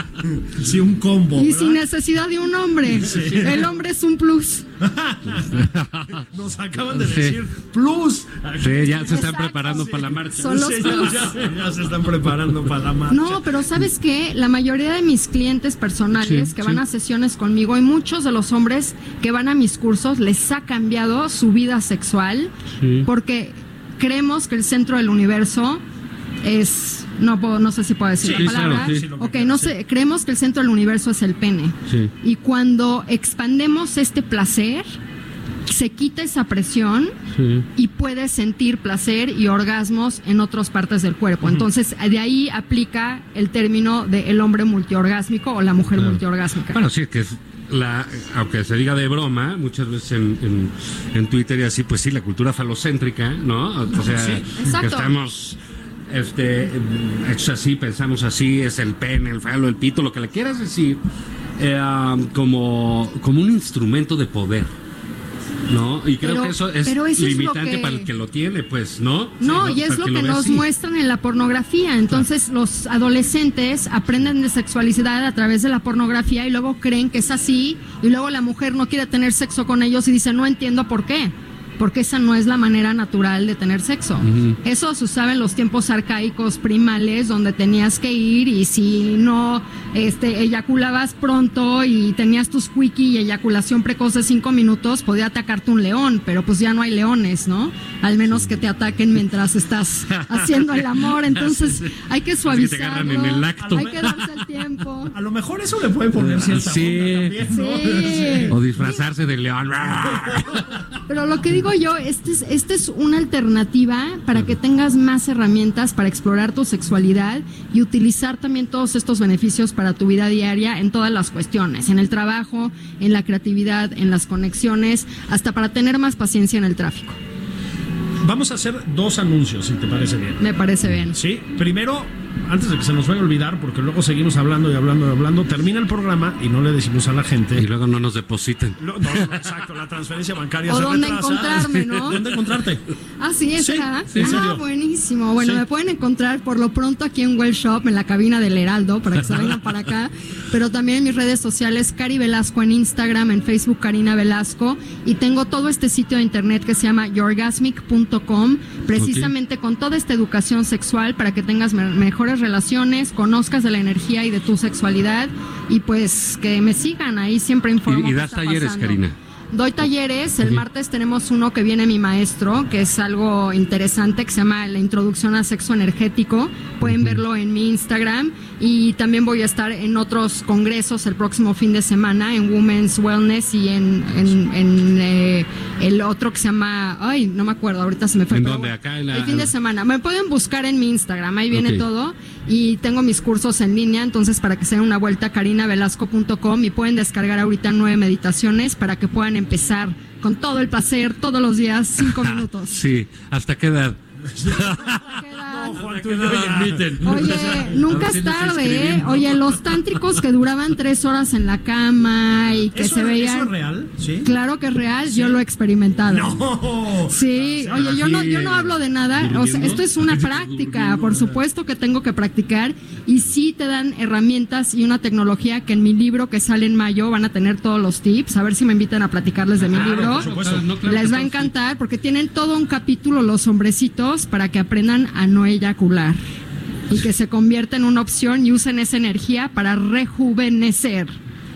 Sí, un combo. Y sin necesidad de un hombre. El hombre es un plus. Nos acaban de Sí. decir plus. Sí, ya se están Exacto, preparando sí. para la marcha. Son los Sí, plus. ya, ya se están preparando para la marcha. No, pero ¿sabes qué? La mayoría de mis clientes personales Sí, que van sí. a sesiones conmigo y muchos de los hombres que van a mis cursos les ha cambiado su vida sexual Sí. porque creemos que el centro del universo es no puedo, no sé si puedo decir Sí, la palabra. claro, sí. Ok, no sé, creemos que el centro del universo es el pene. Sí. Y cuando expandemos este placer, se quita esa presión Sí. y puedes sentir placer y orgasmos en otras partes del cuerpo. Entonces, de ahí aplica el término de el hombre multiorgásmico o la mujer Claro. multiorgásmica. Bueno, sí, es que es la, aunque se diga de broma, muchas veces en, en, en Twitter y así, pues sí, la cultura falocéntrica, ¿no? O sea, que estamos este, hechos así, pensamos así, es el pene, el falo, el pito, lo que le quieras decir, eh, um, como, como un instrumento de poder. ¿No? Y creo Pero- que eso es pero eso es limitante que- para el que lo tiene, pues, ¿no? No, Sí, y es lo que nos muestran en la pornografía. Entonces los adolescentes aprenden de sexualidad a través de la pornografía y luego creen que es así y luego la mujer no quiere tener sexo con ellos y dice, no entiendo por qué. Porque esa no es la manera natural de tener sexo. Eso se usaba en los tiempos arcaicos primales, donde tenías que ir y si no este, eyaculabas pronto y tenías tus quickie y eyaculación precoz de cinco minutos, podía atacarte un león, pero pues ya no hay leones, ¿no? Al menos que te ataquen mientras estás haciendo el amor. Entonces hay que acto. Hay que darse el tiempo. A lo mejor eso le puede poner cierta Sí. onda también, ¿no? Sí. O disfrazarse de león. Pero lo que digo yo, este es, este es una alternativa para que tengas más herramientas para explorar tu sexualidad y utilizar también todos estos beneficios para tu vida diaria en todas las cuestiones, en el trabajo, en la creatividad, en las conexiones, hasta para tener más paciencia en el tráfico. Vamos a hacer dos anuncios, si te parece bien. Me parece bien. Sí, primero, antes de que se nos vaya a olvidar, porque luego seguimos hablando y hablando y hablando, termina el programa y no le decimos a la gente. Y luego no nos depositen. Lo- no, no, exacto, la transferencia bancaria O se dónde retrasa. encontrarme, ¿no? ¿Dónde encontrarte? Ah, sí, Sí, sí, ah, buenísimo. Bueno, Sí. me pueden encontrar por lo pronto aquí en Well Shop, en la cabina del Heraldo, para que se vengan para acá. Pero también en mis redes sociales, Cari Velasco en Instagram, en Facebook, Karina Velasco. Y tengo todo este sitio de internet que se llama yourgasmic.com, precisamente con toda esta educación sexual para que tengas me- mejores relaciones, conozcas de la energía y de tu sexualidad. Y pues que me sigan ahí, siempre informo. Y- das talleres, pasando. Karina. Doy talleres, el martes tenemos uno que viene mi maestro, que es algo interesante, que se llama La Introducción a Sexo Energético. Pueden verlo en mi Instagram y también voy a estar en otros congresos el próximo fin de semana, en Women's Wellness y en, en, en, eh, el otro que se llama, ay, no me acuerdo, ahorita se me fue. ¿En dónde? Acá en la- El fin de semana. Me pueden buscar en mi Instagram, ahí viene todo. Y tengo mis cursos en línea, entonces para que se den una vuelta, carinavelasco.com y pueden descargar ahorita nueve meditaciones para que puedan empezar con todo el placer todos los días, cinco minutos. Sí, ¿hasta qué edad? Juan, tú. Oye, nunca es tarde, ¿eh? Oye, los tántricos que duraban tres horas en la cama y que ¿Eso, se ¿Eso veían. es real? ¿Sí? Claro que es real, yo lo he experimentado. No. Sí, oye, yo no, yo no hablo de nada, o sea, esto es una práctica, por supuesto que tengo que practicar y sí te dan herramientas y una tecnología que en mi libro que sale en mayo van a tener todos los tips, a ver si me invitan a platicarles de mi libro. por supuesto. No, claro Les va a encantar porque tienen todo un capítulo los hombrecitos para que aprendan a no eyacular y que se convierta en una opción y usen esa energía para rejuvenecer.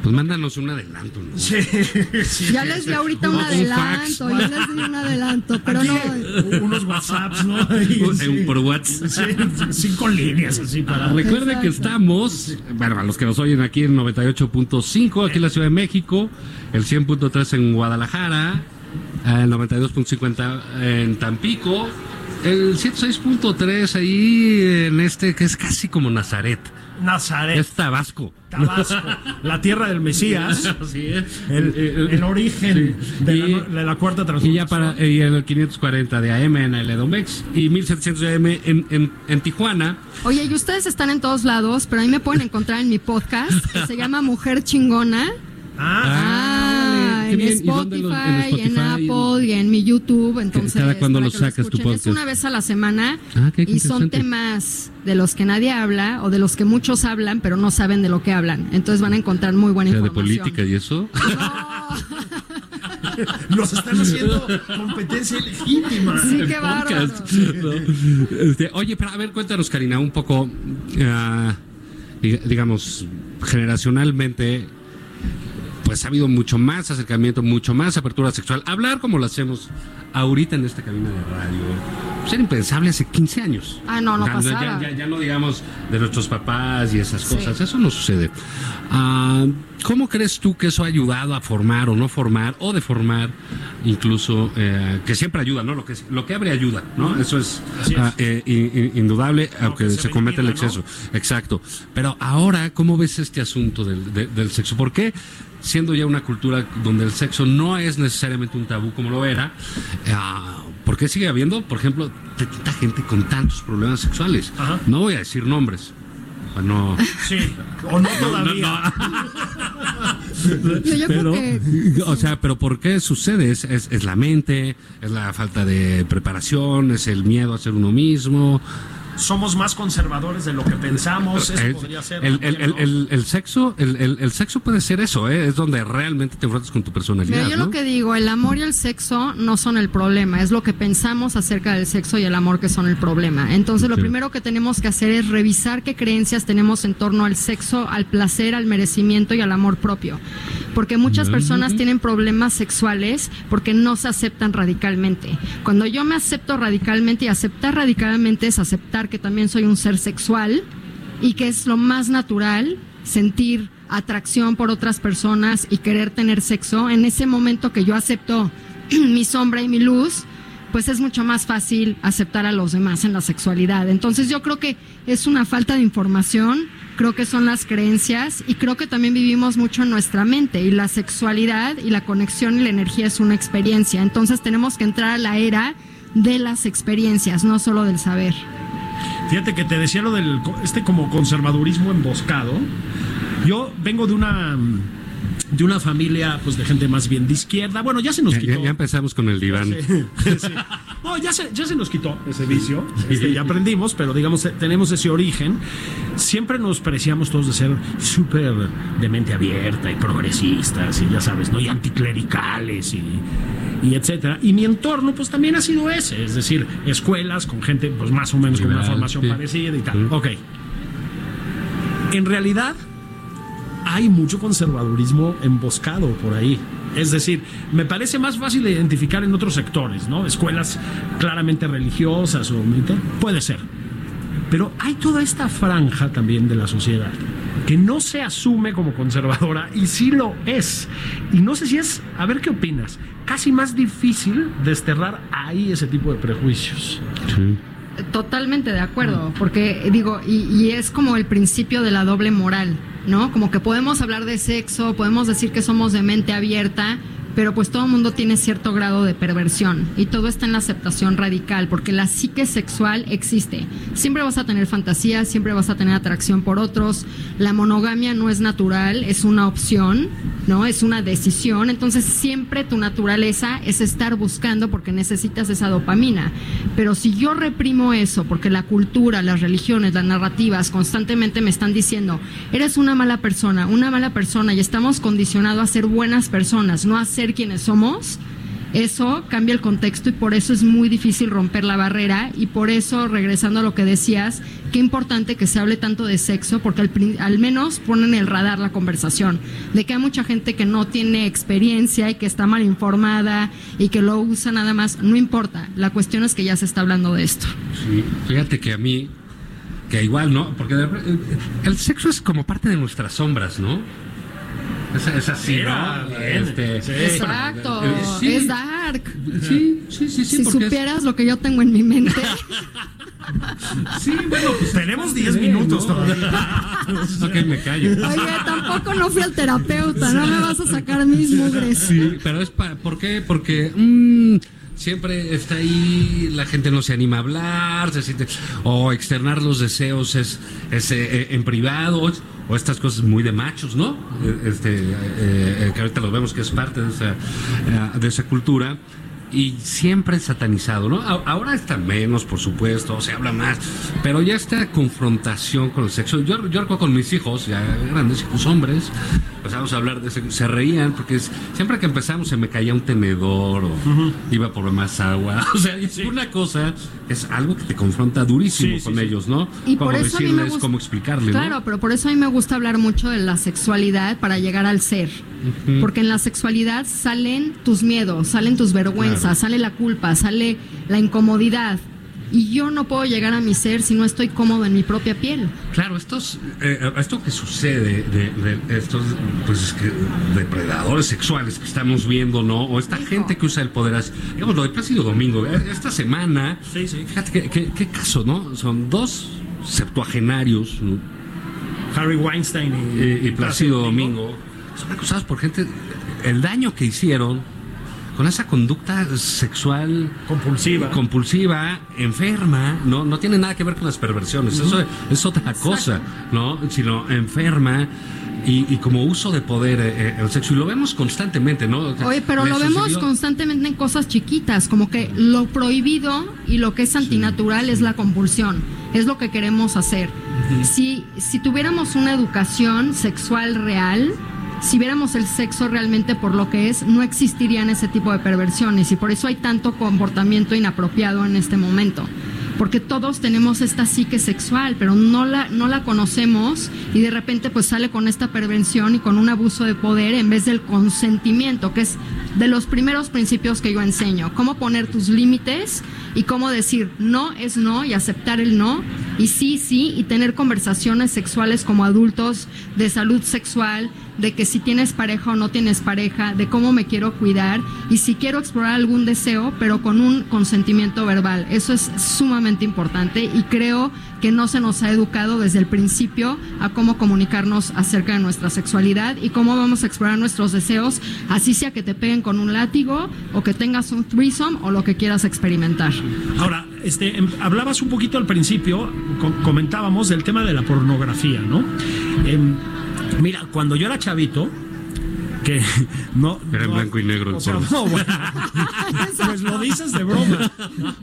Pues mándanos un adelanto. ¿no? Sí, sí. Ya les di ahorita un adelanto, ya les di un adelanto, pero Aquí, no. Unos WhatsApps, ¿no? Sí. Por WhatsApp. Sí, cinco líneas así para. Recuerden que Exacto. estamos, bueno, a los que nos oyen aquí en 98.5, aquí en la Ciudad de México, el 100.3 en Guadalajara, el 92.50 en Tampico, el 106.3 ahí en este que es casi como Nazaret. Nazaret. Es Tabasco. Tabasco, la tierra del Mesías. Así es. El, el origen de, Y- la, de la cuarta Y transformación. ya para y el 540 de AM en el Edomex y 1700 de AM en, en, en Tijuana. Oye, y ustedes están en todos lados, pero ahí me pueden encontrar en mi podcast, que se llama Mujer Chingona. Ah, Ah, en, bien. ¿Y Spotify, dónde los- en Spotify? Apple y en mi YouTube. Entonces, Cada cuándo para lo sacas tu podcast. Es una vez a la semana Ah, qué y son temas de los que nadie habla o de los que muchos hablan, pero no saben de lo que hablan. Entonces van a encontrar muy buena O sea, de información. política y eso. nos están haciendo competencia ilegítima. Sí, qué podcast. bárbaro. ¿no? Este, oye, pero a ver, cuéntanos, Karina, un poco, ah, dig- digamos, generacionalmente, pues ha habido mucho más acercamiento, mucho más apertura sexual. Hablar como lo hacemos ahorita en esta cabina de radio, pues era impensable hace 15 años. Ah, no, no ya, pasaba. Ya, ya no digamos de nuestros papás y esas Sí. cosas, eso no sucede. Ah, ¿Cómo crees tú que eso ha ayudado a formar o no formar o deformar, incluso eh, que siempre ayuda, ¿no? Lo que lo que abre ayuda, ¿no? Eso es, ah, eh, in- in- indudable, aunque que se, se comete el exceso. Exacto. Pero ahora, ¿cómo ves este asunto del, de- del sexo? ¿Por qué, siendo ya una cultura donde el sexo no es necesariamente un tabú como lo era, ah, ¿por qué sigue habiendo, por ejemplo, tanta gente con tantos problemas sexuales? Ajá. No voy a decir nombres. No, Sí, o no todavía. Pero, o sea, pero ¿por qué sucede? ¿Es, es, es la mente? ¿Es la falta de preparación? ¿Es el miedo a ser uno mismo? Somos más conservadores de lo que pensamos. Eso el, podría ser. el, el, también, el, el- el sexo el, el- el sexo puede ser eso ¿eh? es donde realmente te enfrentas con tu personalidad Mira, yo ¿no? lo que digo, el amor y el sexo no son el problema, es lo que pensamos acerca del sexo y el amor que son el problema. Entonces, lo primero que tenemos que hacer es revisar qué creencias tenemos en torno al sexo, al placer, al merecimiento y al amor propio. Porque muchas personas tienen problemas sexuales porque no se aceptan radicalmente. Cuando yo me acepto radicalmente y aceptar radicalmente es aceptar que también soy un ser sexual y que es lo más natural sentir atracción por otras personas y querer tener sexo, en ese momento que yo acepto mi sombra y mi luz, pues es mucho más fácil aceptar a los demás en la sexualidad. Entonces yo creo que es una falta de información, creo que son las creencias y creo que también vivimos mucho en nuestra mente y la sexualidad y la conexión y la energía es una experiencia. Entonces tenemos que entrar a la era de las experiencias, no solo del saber. Fíjate que te decía lo del este como conservadurismo emboscado. Yo vengo de una de una familia pues de gente más bien de izquierda. Bueno, ya se nos quitó. ya- ya empezamos con el diván Sí, sí. No, ya se, ya se nos quitó ese vicio, este, ya aprendimos, pero digamos, eh, tenemos ese origen. Siempre nos parecíamos todos de ser súper de mente abierta y progresistas, y ya sabes, ¿no? Y anticlericales y, y etcétera. Y mi entorno, pues también ha sido ese, es decir, escuelas con gente, pues más o menos con una formación sí. parecida y tal. Sí. Ok. En realidad, hay mucho conservadurismo emboscado por ahí. Es decir, me parece más fácil de identificar en otros sectores, ¿no? Escuelas claramente religiosas o militar, puede ser. Pero hay toda esta franja también de la sociedad que no se asume como conservadora y sí lo es. Y no sé si es, a ver qué opinas, casi más difícil desterrar ahí ese tipo de prejuicios. Sí. Totalmente de acuerdo, porque digo, y, y es como el principio de la doble moral, ¿no? Como que podemos hablar de sexo, podemos decir que somos de mente abierta, pero pues todo mundo tiene cierto grado de perversión y todo está en la aceptación radical, porque la psique sexual existe. Siempre vas a tener fantasías, siempre vas a tener atracción por otros. La monogamia no es natural, es una opción, ¿no? Es una decisión. Entonces siempre tu naturaleza es estar buscando porque necesitas esa dopamina. Pero si yo reprimo eso, porque la cultura, las religiones, las narrativas constantemente me están diciendo, eres una mala persona, una mala persona y estamos condicionados a ser buenas personas, no a ser quienes somos, eso cambia el contexto y por eso es muy difícil romper la barrera. Y por eso, regresando a lo que decías, qué importante que se hable tanto de sexo porque al, al menos ponen el radar la conversación, de que hay mucha gente que no tiene experiencia y que está mal informada y que lo usa nada más, no importa, la cuestión es que ya se está hablando de esto. Sí, fíjate que a mí que igual no porque el sexo es como parte de nuestras sombras no Es, es así, Mira, ¿no? Este, Sí. Exacto, Eh, sí. es dark. Sí, sí, sí, sí. si es- supieras lo que yo tengo en mi mente. Sí, bueno, pues Tenemos 10 Sí, minutos ¿no? todavía. Ok, me callo. Oye, tampoco no fui al terapeuta, no me vas a sacar mis mugres. Sí, pero es para, ¿por qué? Porque mm, siempre está ahí, la gente no se anima a hablar, se siente, o externar los deseos es, es eh, en privado, o, estas cosas muy de machos, ¿no? Eh, Este, eh, eh, que ahorita lo vemos que es parte de esa, eh, de esa cultura. Y siempre satanizado, ¿no? A- Ahora está menos, por supuesto, se habla más, pero ya esta confrontaación con el sexo. Yo, yo recuerdo con mis hijos, ya grandes hijos hombres, empezamos a hablar de sexo, se reían, porque es- siempre que empezamos se me caía un tenedor o iba por más agua. O sea, es una cosa, es algo que te confronta durísimo Sí, con sí. ellos, ¿no? Y por eso a mí me decirles, gusta- cómo explicarle, ¿no? Claro, pero por eso a mí me gusta hablar mucho de la sexualidad para llegar al ser. Porque en la sexualidad salen tus miedos, salen tus vergüenzas, sale la culpa, sale la incomodidad. Y yo no puedo llegar a mi ser si no estoy cómodo en mi propia piel. Claro, estos, eh, esto que sucede de, de estos pues, es que depredadores sexuales que estamos viendo, ¿no? O esta gente que usa el poder, así- digamos, lo de Plácido Domingo, eh, esta semana, Sí, sí. fíjate qué, qué- qué caso, ¿no? Son dos septuagenarios ¿no? Harry Weinstein y, y, y Plácido Domingo, son acusados por gente, el daño que hicieron con esa conducta sexual Compulsiva. compulsiva, enferma, no, no tiene nada que ver con las perversiones, eso es otra cosa, ¿no? Sino enferma y, y como uso de poder eh, eh, el sexo. Y lo vemos constantemente, ¿no? Oye, pero lo vemos sucedió- constantemente en cosas chiquitas, como que lo prohibido y lo que es antinatural es la compulsión, es lo que queremos hacer. Si, si tuviéramos una educación sexual real, si viéramos el sexo realmente por lo que es, no existirían ese tipo de perversiones y por eso hay tanto comportamiento inapropiado en este momento. Porque todos tenemos esta psique sexual, pero no la, no la conocemos y de repente pues sale con esta perversión y con un abuso de poder en vez del consentimiento, que es de los primeros principios que yo enseño. Cómo poner tus límites y cómo decir no es no y aceptar el no y sí, sí y tener conversaciones sexuales como adultos de salud sexual, de que si tienes pareja o no tienes pareja, de cómo me quiero cuidar y si quiero explorar algún deseo, pero con un consentimiento verbal. Eso es sumamente importante y creo que no se nos ha educado desde el principio a cómo comunicarnos acerca de nuestra sexualidad y cómo vamos a explorar nuestros deseos, así sea que te peguen con un látigo o que tengas un threesome o lo que quieras experimentar. Ahora, este, em, hablabas un poquito al principio, co- comentábamos del tema de la pornografía, ¿no? Em, mira, cuando yo era chavito, que no. Era en no- blanco y negro el o sea, no, bueno, pues lo dices de broma.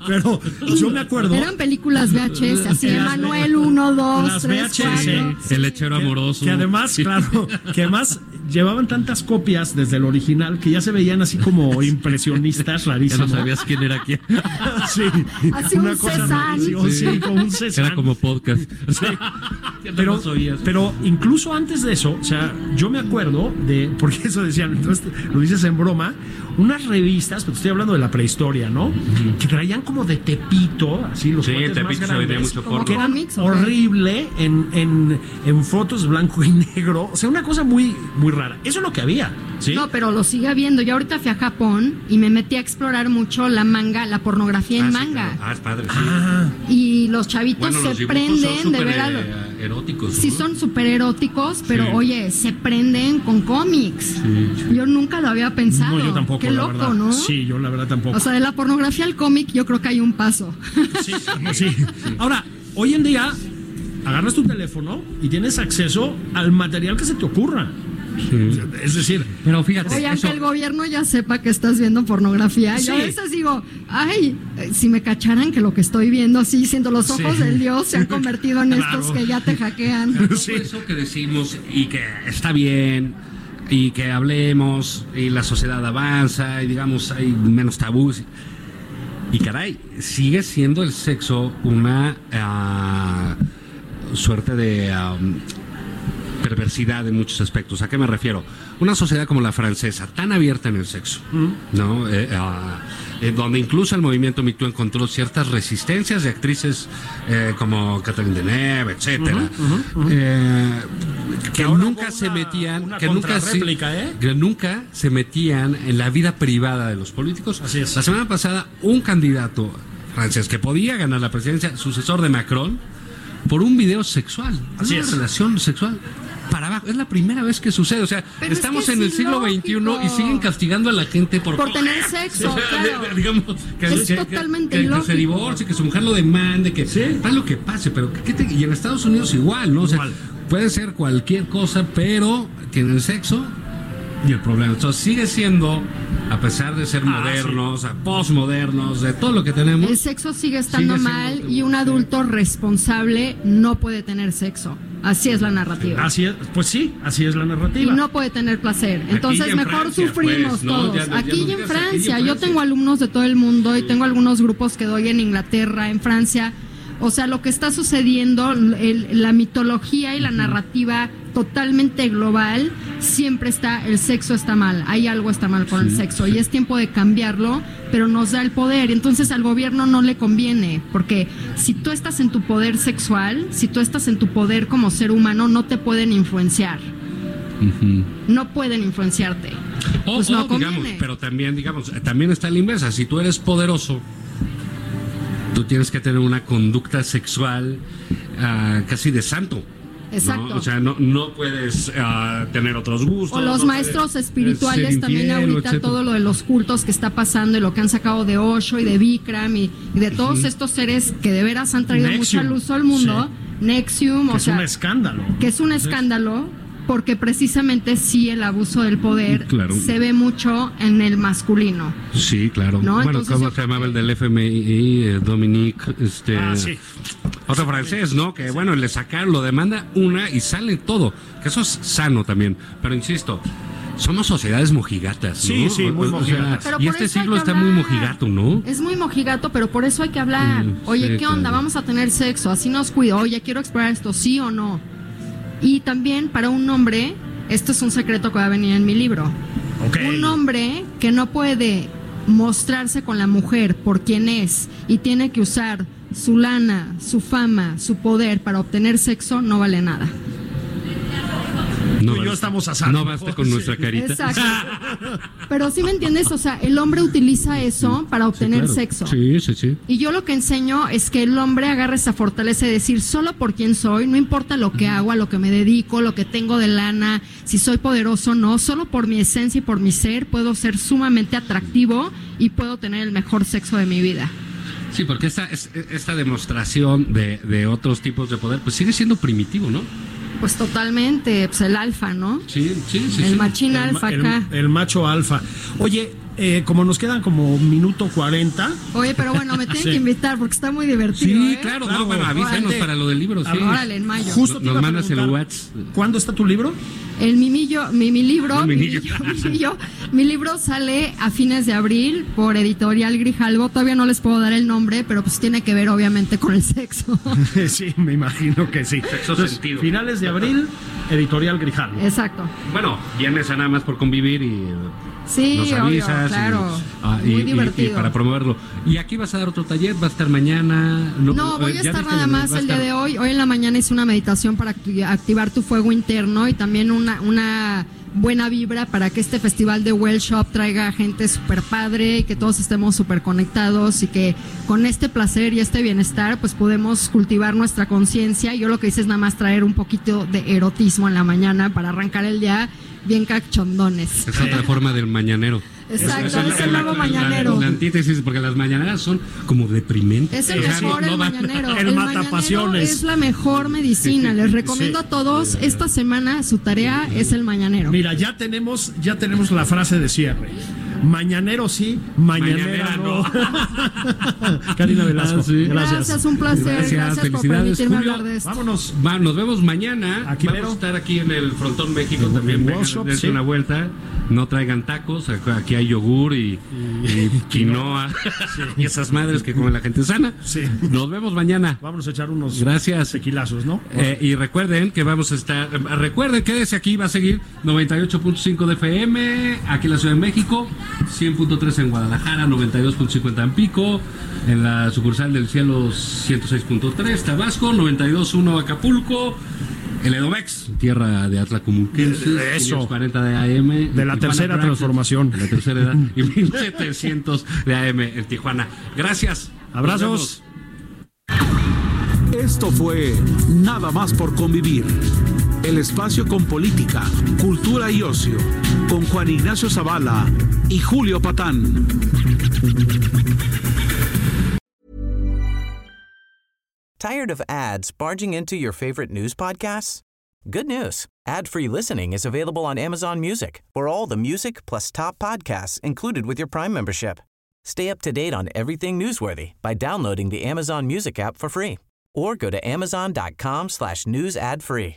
Pero yo me acuerdo. Eran películas VHS, así Las- Manuel 1, 2, las 3, VHS, 4. El lechero que- amoroso. Que además, Sí. claro, que además llevaban tantas copias desde el original que ya se veían así como impresionistas Ya rarísimos. no sabías quién era quién. Sí, Así un Cezanne. rarísima, sí, como un Cezanne. Era como podcast. pero, pero incluso antes de eso, o sea, yo me acuerdo de, porque eso decían, entonces lo dices en broma, unas revistas, pero estoy hablando de la prehistoria, ¿no? Que traían como de Tepito, así los Sí, Tepito más grandes, mucho porno. que eran horrible en, en, en fotos blanco y negro, o sea, una cosa muy, muy rara. Eso es lo que había, ¿sí? No, pero lo sigue habiendo. Yo ahorita fui a Japón y me metí a explorar mucho la manga, la pornografía Ah, en sí, manga. claro. Ah, es padre, sí. Y los chavitos Bueno, los se prenden de ver a lo- eh, eróticos. Sí, ¿no? son súper eróticos, pero Sí. oye, se prenden con cómics. Sí, Yo nunca lo había pensado. No, yo tampoco, Qué la loco, verdad. ¿no? Sí, yo la verdad tampoco. O sea, de la pornografía al cómic, yo creo que hay un paso. Sí, sí. Ahora, hoy en día agarras tu teléfono y tienes acceso al material que se te ocurra. Es decir, Pero fíjate, Oye, aunque eso- el gobierno ya sepa que estás viendo pornografía, Sí. yo a veces digo, ay, eh, si me cacharan que lo que estoy viendo así, siendo los ojos Sí. del Dios, se han convertido en Claro. estos que ya te hackean. todo eso que decimos y que está bien y que hablemos y la sociedad avanza y digamos hay menos tabús y caray sigue siendo el sexo una ah, suerte de ah, perversidad en muchos aspectos. ¿A qué me refiero? Una sociedad como la francesa, tan abierta en el sexo, ¿no? Eh, ah, eh, donde incluso el movimiento Me Too encontró ciertas resistencias de actrices eh, como Catherine Deneuve, etcétera, que nunca se una- metían, una que nunca, se, contrarréplica, que nunca se metían en la vida privada de los políticos. Así es. La semana pasada, un candidato francés que podía ganar la presidencia, sucesor de Macron, por un video sexual, Así una es. relación sexual. Para abajo, es la primera vez que sucede. O sea, Pero es estamos que en es el siglo. XXI y siguen castigando a la gente por, Por tener sexo, O sea, claro. de- digamos, que, Es que- totalmente que- que ilógico. se divorcie, que su mujer lo demande, que pase lo que pase, pero que, que te- y en Estados Unidos igual, ¿no? O sea, Igual. puede ser cualquier cosa, pero tienen sexo y el problema. Entonces sigue siendo, a pesar de ser Ah, modernos, a postmodernos, de todo lo que tenemos. El sexo sigue estando Sigue mal y un adulto responsable no puede tener sexo. Así es la narrativa. Así es, pues sí, así es la Y narrativa. no puede tener placer. Entonces y en mejor Francia, sufrimos pues, todos. Ya no- ya aquí y en aquí y en Francia. Yo tengo alumnos de todo el mundo y tengo algunos grupos que doy en Inglaterra, en Francia. O sea, lo que está sucediendo, el- la mitología y la narrativa totalmente global, siempre está, el sexo está mal, hay algo está mal con el sexo y es tiempo de cambiarlo, pero nos da el poder. Entonces al gobierno no le conviene, porque si tú estás en tu poder sexual, si tú estás en tu poder como ser humano, no te pueden influenciar. No pueden influenciarte. O, Pues no digamos, pero también, digamos, también está la inversa. Si tú eres poderoso, tú tienes que tener una conducta sexual ah, casi de santo. ¿no? Exacto. O sea, no, no puedes ah, tener otros gustos. O los no maestros puedes, espirituales también ahorita etcétera. todo lo de los cultos que está pasando y lo que han sacado de Osho y de Bikram y, y de todos estos seres que de veras han traído Nexium, mucha luz al mundo, Nexium, Que o es sea, un escándalo. que es un escándalo porque precisamente sí el abuso del poder Claro. se ve mucho en el masculino. Sí, claro. ¿No? Bueno, Entonces ¿cómo yo se llamaba el del FMI? Eh, Dominique, este... Ah, sí. Otro francés, ¿no? Que bueno, le sacaron, lo demanda una y sale todo. Que eso es sano también. Pero insisto, somos sociedades mojigatas, ¿no? Sí, sí, muy O- o sea, mojigatas. Y este siglo está muy mojigato, ¿no? Es muy mojigato, pero por eso hay que hablar. Mm, Oye, sí, ¿qué onda? claro. Vamos a tener sexo, así nos cuido. Oye, quiero explorar esto, sí o no. Y también para un hombre, esto es un secreto que va a venir en mi libro. Un hombre que no puede mostrarse con la mujer por quien es y tiene que usar su lana, su fama, su poder para obtener sexo, no vale nada. No Tú y yo basta- estamos a salvo. No basta con nuestra carita. Exacto. Pero sí me entiendes, o sea, el hombre utiliza eso para obtener Claro. sexo. Sí, sí, sí. Y yo lo que enseño es que el hombre agarre esa fortaleza de decir, solo por quien soy, no importa lo que hago, a lo que me dedico, lo que tengo de lana, si soy poderoso o no, solo por mi esencia y por mi ser puedo ser sumamente atractivo y puedo tener el mejor sexo de mi vida. Sí, porque esta, es- esta demostración de, de otros tipos de poder, pues sigue siendo primitivo, ¿no? Pues totalmente, pues el alfa, ¿no? Sí, sí, sí. el sí. machín El alfa el, acá. el macho alfa. Oye, eh, como nos quedan como minuto 40. Oye, pero bueno, me tienen Sí. que invitar porque está muy divertido. Sí, ¿eh? claro, Claro, no, bueno, avísanos para lo del libro, sí. Órale, en mayo. Justo Nos mandas el WhatsApp. ¿Cuándo está tu libro? El Mimillo, mi, mi libro, No, mi, Mimillo. millo- mi mi libro sale a fines de abril por Editorial Grijalvo. Todavía no les puedo dar el nombre, pero pues tiene que ver obviamente con el sexo. sí, me imagino que sí. Sexo sentido. Finales de abril, editorial Grijal. Exacto. Bueno, vienes a nada más por convivir y Sí, nos obvio, avisas. y- claro. ah, y, Muy y- y divertido. para promoverlo. Y aquí vas a dar otro taller, va a estar mañana. No, No, voy a estar nada más el día de hoy. Hoy en la mañana hice una meditación para acti- activar tu fuego interno y también una, una buena vibra para que este festival de Well Shop traiga gente súper padre y que todos estemos súper conectados y que con este placer y este bienestar pues podemos cultivar nuestra conciencia. Yo lo que hice es nada más traer un poquito de erotismo en la mañana para arrancar el día bien cachondones. Es otra forma del mañanero. Exacto, es el la- nuevo la- la- mañanero. La, antítesis, porque las mañaneras son como deprimentes. Es el mejor no- no mañanero. el El, mañanero es la mejor medicina. Les recomiendo Sí. a todos esta semana su tarea es el mañanero. Mira, ya tenemos, ya tenemos la frase de cierre. Mañanero sí, mañanera, no. Karina Velasco, Ah, sí. gracias. Gracias, un placer. Gracias, Gracias, por felicidades, permitirme Julio. hablar de esto. Vámonos. Va, nos vemos mañana. Aquí Vamos mero. a estar aquí en el Frontón México también. en Vengan, Wall Shop, dense sí. una vuelta. No traigan tacos. Aquí hay yogur y, y quinoa. y esas madres que come la gente sana. Sí. Nos vemos mañana. Vamos a echar unos Gracias. tequilazos, ¿no? Eh, y recuerden que vamos a estar. Recuerden que desde aquí va a seguir 98.5 de FM, aquí en la Ciudad de México, 100.3 en Guadalajara, 92.5 en Tampico, en la sucursal del cielo 106.3 Tabasco, 92.1 Acapulco. El Edomex, tierra de Atlacomulquenses, Eso. 40 de AM. De la Tijuana tercera transformación. De la tercera edad. Y 1700 de AM en Tijuana. Gracias. Abrazos. Esto fue Nada más por convivir. El espacio con política, cultura y ocio, con Juan Ignacio Zavala y Julio Patán. Tired of ads barging into your favorite news podcasts? Good news. Ad-free listening is available on Amazon Music for all the music plus top podcasts included with your Prime membership. Stay up to date on everything newsworthy by downloading the Amazon Music app for free or go to amazon.com slash news ad free.